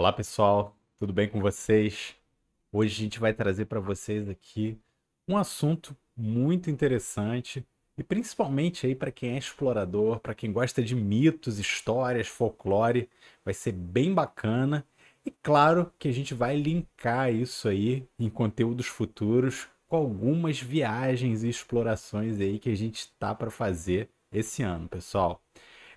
Olá pessoal, tudo bem com vocês? Hoje a gente vai trazer para vocês aqui um assunto muito interessante e principalmente aí para quem é explorador, para quem gosta de mitos, histórias, folclore, vai ser bem bacana. E claro que a gente vai linkar isso aí em conteúdos futuros com algumas viagens e explorações aí que a gente está para fazer esse ano, pessoal.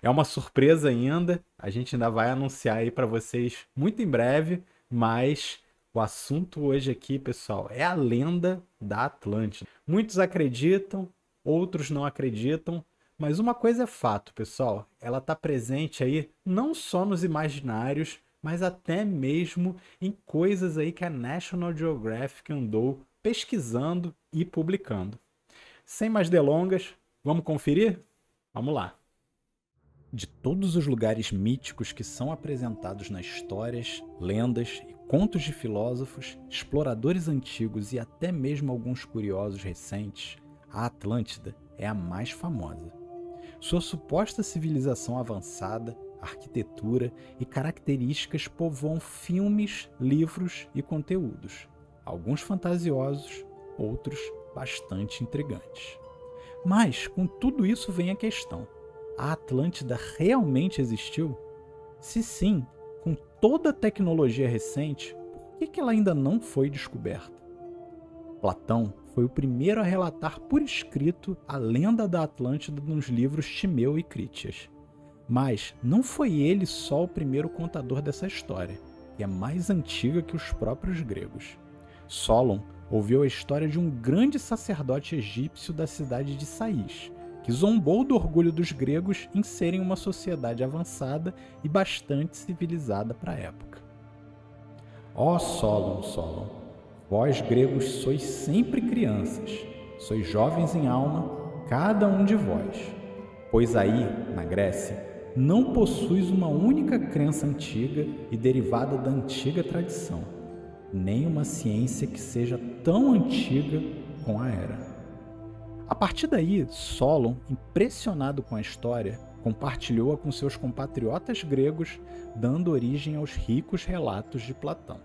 É uma surpresa ainda, a gente ainda vai anunciar aí para vocês muito em breve, mas o assunto hoje aqui, pessoal, é a lenda da Atlântida. Muitos acreditam, outros não acreditam, mas uma coisa é fato, pessoal, ela está presente aí não só nos imaginários, mas até mesmo em coisas aí que a National Geographic andou pesquisando e publicando. Sem mais delongas, vamos conferir? Vamos lá! De todos os lugares míticos que são apresentados nas histórias, lendas e contos de filósofos, exploradores antigos e até mesmo alguns curiosos recentes, a Atlântida é a mais famosa. Sua suposta civilização avançada, arquitetura e características povoam filmes, livros e conteúdos, alguns fantasiosos, outros bastante intrigantes. Mas com tudo isso vem a questão: a Atlântida realmente existiu? Se sim, com toda a tecnologia recente, por que, que ela ainda não foi descoberta? Platão foi o primeiro a relatar por escrito a lenda da Atlântida nos livros Timeu e Crítias. Mas não foi ele só o primeiro contador dessa história, e é mais antiga que os próprios gregos. Solon ouviu a história de um grande sacerdote egípcio da cidade de Sais, que zombou do orgulho dos gregos em serem uma sociedade avançada e bastante civilizada para a época. Ó Solon, Solon, vós gregos sois sempre crianças, sois jovens em alma, cada um de vós, pois aí, na Grécia, não possuis uma única crença antiga e derivada da antiga tradição, nem uma ciência que seja tão antiga com a era. A partir daí, Solon, impressionado com a história, compartilhou-a com seus compatriotas gregos, dando origem aos ricos relatos de Platão.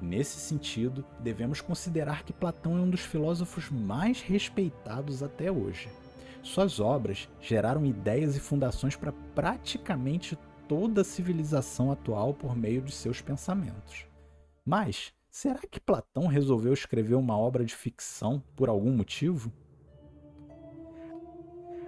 Nesse sentido, devemos considerar que Platão é um dos filósofos mais respeitados até hoje. Suas obras geraram ideias e fundações para praticamente toda a civilização atual por meio de seus pensamentos. Mas será que Platão resolveu escrever uma obra de ficção por algum motivo?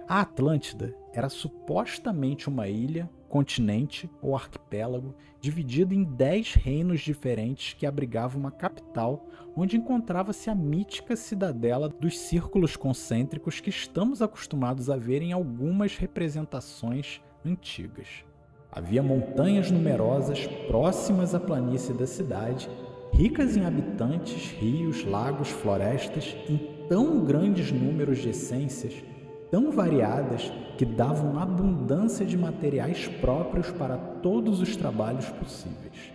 A Atlântida era supostamente uma ilha, continente ou arquipélago dividido em dez reinos diferentes que abrigava uma capital onde encontrava-se a mítica cidadela dos círculos concêntricos que estamos acostumados a ver em algumas representações antigas. Havia montanhas numerosas próximas à planície da cidade, ricas em habitantes, rios, lagos, florestas, em tão grandes números de essências tão variadas que davam abundância de materiais próprios para todos os trabalhos possíveis.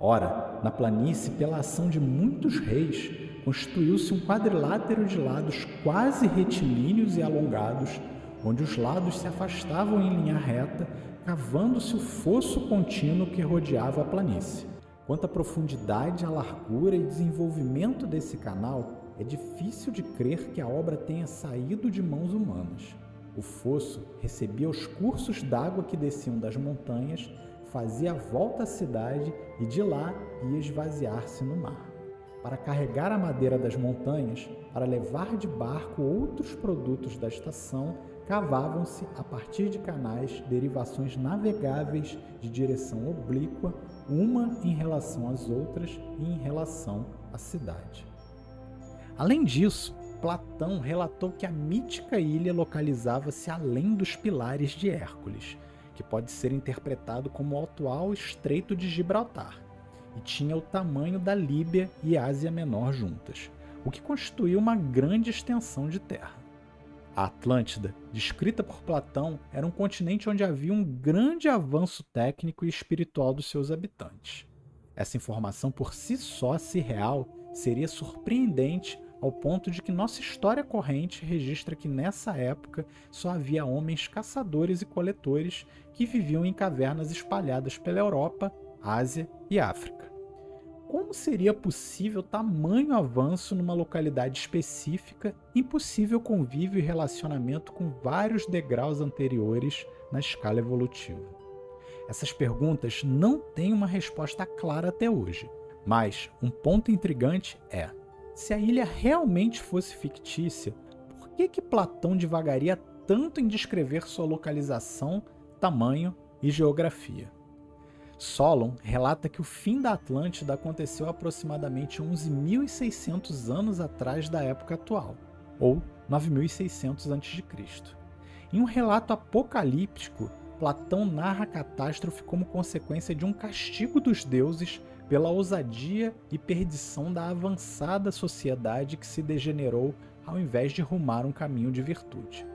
Ora, na planície, pela ação de muitos reis, constituiu-se um quadrilátero de lados quase retilíneos e alongados, onde os lados se afastavam em linha reta, cavando-se o fosso contínuo que rodeava a planície. Quanto à profundidade, à largura e desenvolvimento desse canal, é difícil de crer que a obra tenha saído de mãos humanas. O fosso recebia os cursos d'água que desciam das montanhas, fazia a volta à cidade e de lá ia esvaziar-se no mar. Para carregar a madeira das montanhas, para levar de barco outros produtos da estação, cavavam-se a partir de canais derivações navegáveis de direção oblíqua, uma em relação às outras e em relação à cidade. Além disso, Platão relatou que a mítica ilha localizava-se além dos pilares de Hércules, que pode ser interpretado como o atual Estreito de Gibraltar, e tinha o tamanho da Líbia e Ásia Menor juntas, o que constituía uma grande extensão de terra. A Atlântida, descrita por Platão, era um continente onde havia um grande avanço técnico e espiritual dos seus habitantes. Essa informação por si só, se real, seria surpreendente ao ponto de que nossa história corrente registra que nessa época só havia homens caçadores e coletores que viviam em cavernas espalhadas pela Europa, Ásia e África. Como seria possível tamanho avanço numa localidade específica, impossível convívio e relacionamento com vários degraus anteriores na escala evolutiva? Essas perguntas não têm uma resposta clara até hoje, mas um ponto intrigante é: se a ilha realmente fosse fictícia, por que, que Platão divagaria tanto em descrever sua localização, tamanho e geografia? Solon relata que o fim da Atlântida aconteceu aproximadamente 11.600 anos atrás da época atual, ou 9.600 a.C. Em um relato apocalíptico, Platão narra a catástrofe como consequência de um castigo dos deuses pela ousadia e perdição da avançada sociedade que se degenerou ao invés de rumar um caminho de virtude.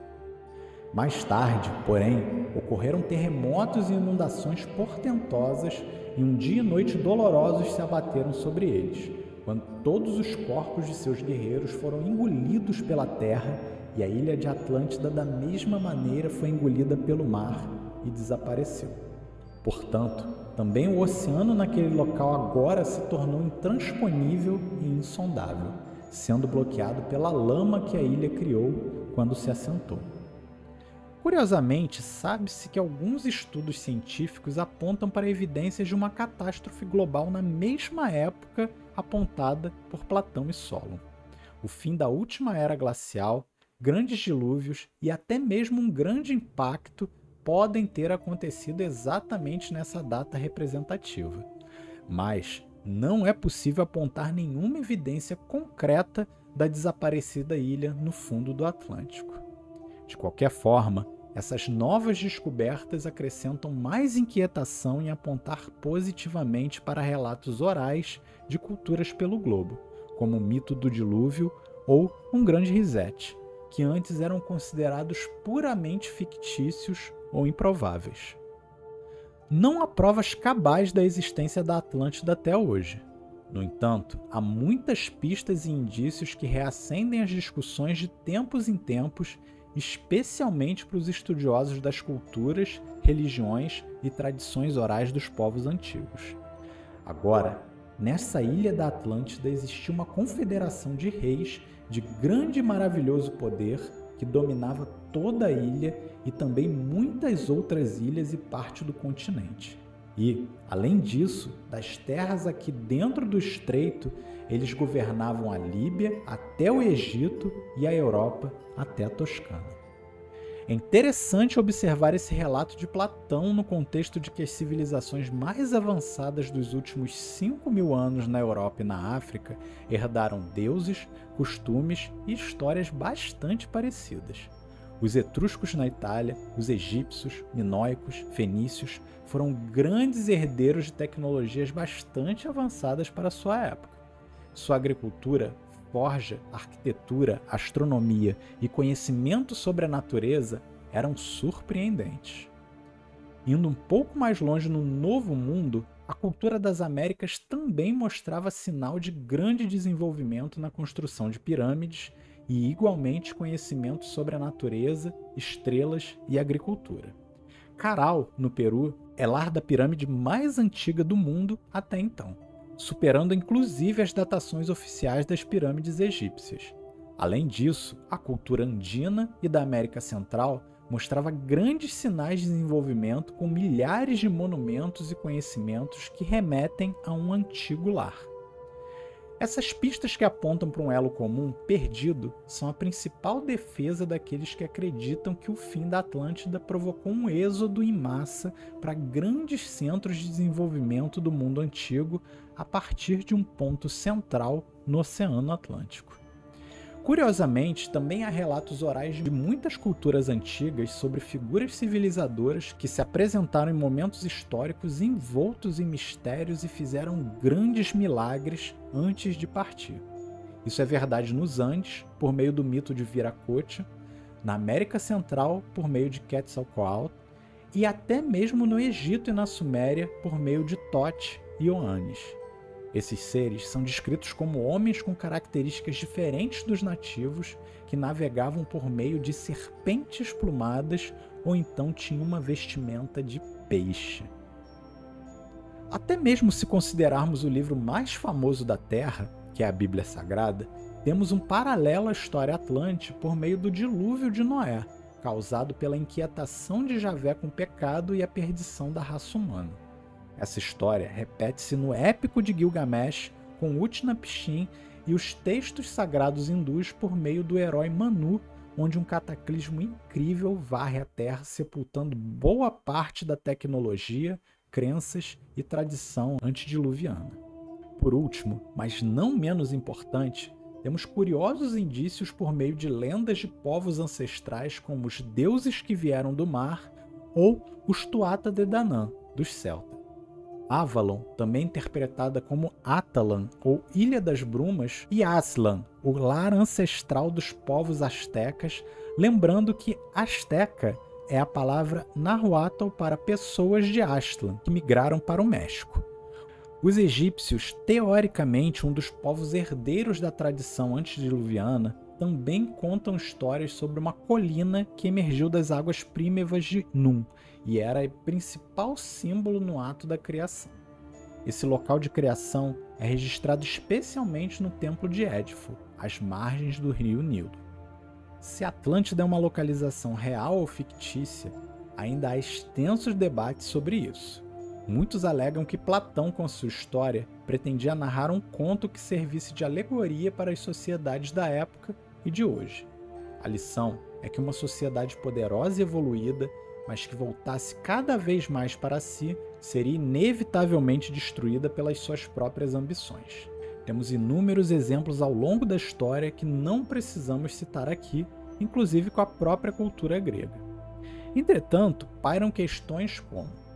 Mais tarde, porém, ocorreram terremotos e inundações portentosas e um dia e noite dolorosos se abateram sobre eles, quando todos os corpos de seus guerreiros foram engolidos pela terra e a ilha de Atlântida da mesma maneira foi engolida pelo mar e desapareceu. Portanto, também o oceano naquele local agora se tornou intransponível e insondável, sendo bloqueado pela lama que a ilha criou quando se assentou. Curiosamente, sabe-se que alguns estudos científicos apontam para evidências de uma catástrofe global na mesma época apontada por Platão e Solon. O fim da última era glacial, grandes dilúvios e até mesmo um grande impacto podem ter acontecido exatamente nessa data representativa. Mas não é possível apontar nenhuma evidência concreta da desaparecida ilha no fundo do Atlântico. De qualquer forma, essas novas descobertas acrescentam mais inquietação em apontar positivamente para relatos orais de culturas pelo globo, como o mito do dilúvio ou um grande reset, que antes eram considerados puramente fictícios ou improváveis. Não há provas cabais da existência da Atlântida até hoje. No entanto, há muitas pistas e indícios que reacendem as discussões de tempos em tempos especialmente para os estudiosos das culturas, religiões e tradições orais dos povos antigos. Agora, nessa ilha da Atlântida existia uma confederação de reis de grande e maravilhoso poder que dominava toda a ilha e também muitas outras ilhas e parte do continente. E, além disso, das terras aqui dentro do estreito, eles governavam a Líbia até o Egito e a Europa até a Toscana. É interessante observar esse relato de Platão no contexto de que as civilizações mais avançadas dos últimos 5 mil anos na Europa e na África herdaram deuses, costumes e histórias bastante parecidas. Os etruscos na Itália, os egípcios, minoicos, fenícios foram grandes herdeiros de tecnologias bastante avançadas para sua época. Sua agricultura, forja, arquitetura, astronomia e conhecimento sobre a natureza eram surpreendentes. Indo um pouco mais longe no Novo Mundo, a cultura das Américas também mostrava sinal de grande desenvolvimento na construção de pirâmides e igualmente conhecimento sobre a natureza, estrelas e agricultura. Caral, no Peru, é lar da pirâmide mais antiga do mundo até então, superando inclusive as datações oficiais das pirâmides egípcias. Além disso, a cultura andina e da América Central mostrava grandes sinais de desenvolvimento com milhares de monumentos e conhecimentos que remetem a um antigo lar. Essas pistas que apontam para um elo comum perdido são a principal defesa daqueles que acreditam que o fim da Atlântida provocou um êxodo em massa para grandes centros de desenvolvimento do mundo antigo a partir de um ponto central no Oceano Atlântico. Curiosamente, também há relatos orais de muitas culturas antigas sobre figuras civilizadoras que se apresentaram em momentos históricos envoltos em mistérios e fizeram grandes milagres antes de partir. Isso é verdade nos Andes, por meio do mito de Viracocha, na América Central, por meio de Quetzalcoatl, e até mesmo no Egito e na Suméria, por meio de Tote e Oanes. Esses seres são descritos como homens com características diferentes dos nativos que navegavam por meio de serpentes plumadas ou então tinham uma vestimenta de peixe. Até mesmo se considerarmos o livro mais famoso da Terra, que é a Bíblia Sagrada, temos um paralelo à história atlante por meio do dilúvio de Noé, causado pela inquietação de Javé com o pecado e a perdição da raça humana. Essa história repete-se no épico de Gilgamesh com Utnapishtim e os textos sagrados hindus por meio do herói Manu, onde um cataclismo incrível varre a Terra, sepultando boa parte da tecnologia, crenças e tradição antediluviana. Por último, mas não menos importante, temos curiosos indícios por meio de lendas de povos ancestrais como os deuses que vieram do mar ou os Tuatha de Danann, dos celtas. Avalon, também interpretada como Atalan ou Ilha das Brumas, e Aslan, o lar ancestral dos povos astecas, lembrando que asteca é a palavra nahuatl para pessoas de Aztlan que migraram para o México. Os egípcios, teoricamente um dos povos herdeiros da tradição antediluviana, também contam histórias sobre uma colina que emergiu das águas prímevas de Num e era o principal símbolo no ato da criação. Esse local de criação é registrado especialmente no Templo de Édifo, às margens do rio Nilo. Se Atlântida é uma localização real ou fictícia, ainda há extensos debates sobre isso. Muitos alegam que Platão, com sua história, pretendia narrar um conto que servisse de alegoria para as sociedades da época e de hoje. A lição é que uma sociedade poderosa e evoluída, mas que voltasse cada vez mais para si, seria inevitavelmente destruída pelas suas próprias ambições. Temos inúmeros exemplos ao longo da história que não precisamos citar aqui, inclusive com a própria cultura grega. Entretanto, pairam questões como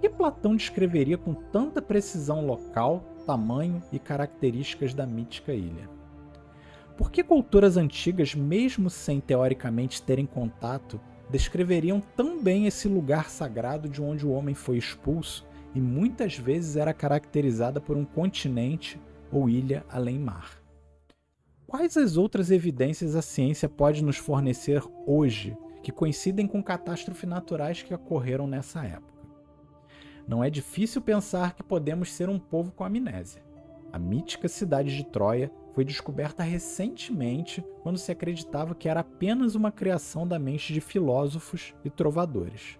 que Platão descreveria com tanta precisão local, tamanho e características da mítica ilha? Por que culturas antigas, mesmo sem teoricamente terem contato, descreveriam tão bem esse lugar sagrado de onde o homem foi expulso e muitas vezes era caracterizada por um continente ou ilha além mar? Quais as outras evidências a ciência pode nos fornecer hoje que coincidem com catástrofes naturais que ocorreram nessa época? não é difícil pensar que podemos ser um povo com amnésia. A mítica cidade de Troia foi descoberta recentemente quando se acreditava que era apenas uma criação da mente de filósofos e trovadores.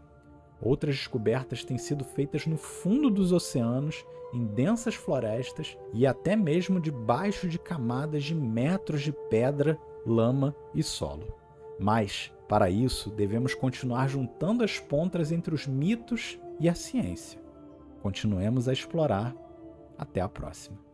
Outras descobertas têm sido feitas no fundo dos oceanos, em densas florestas e até mesmo debaixo de camadas de metros de pedra, lama e solo. Mas, para isso, devemos continuar juntando as pontas entre os mitos e a ciência. Continuemos a explorar. Até a próxima.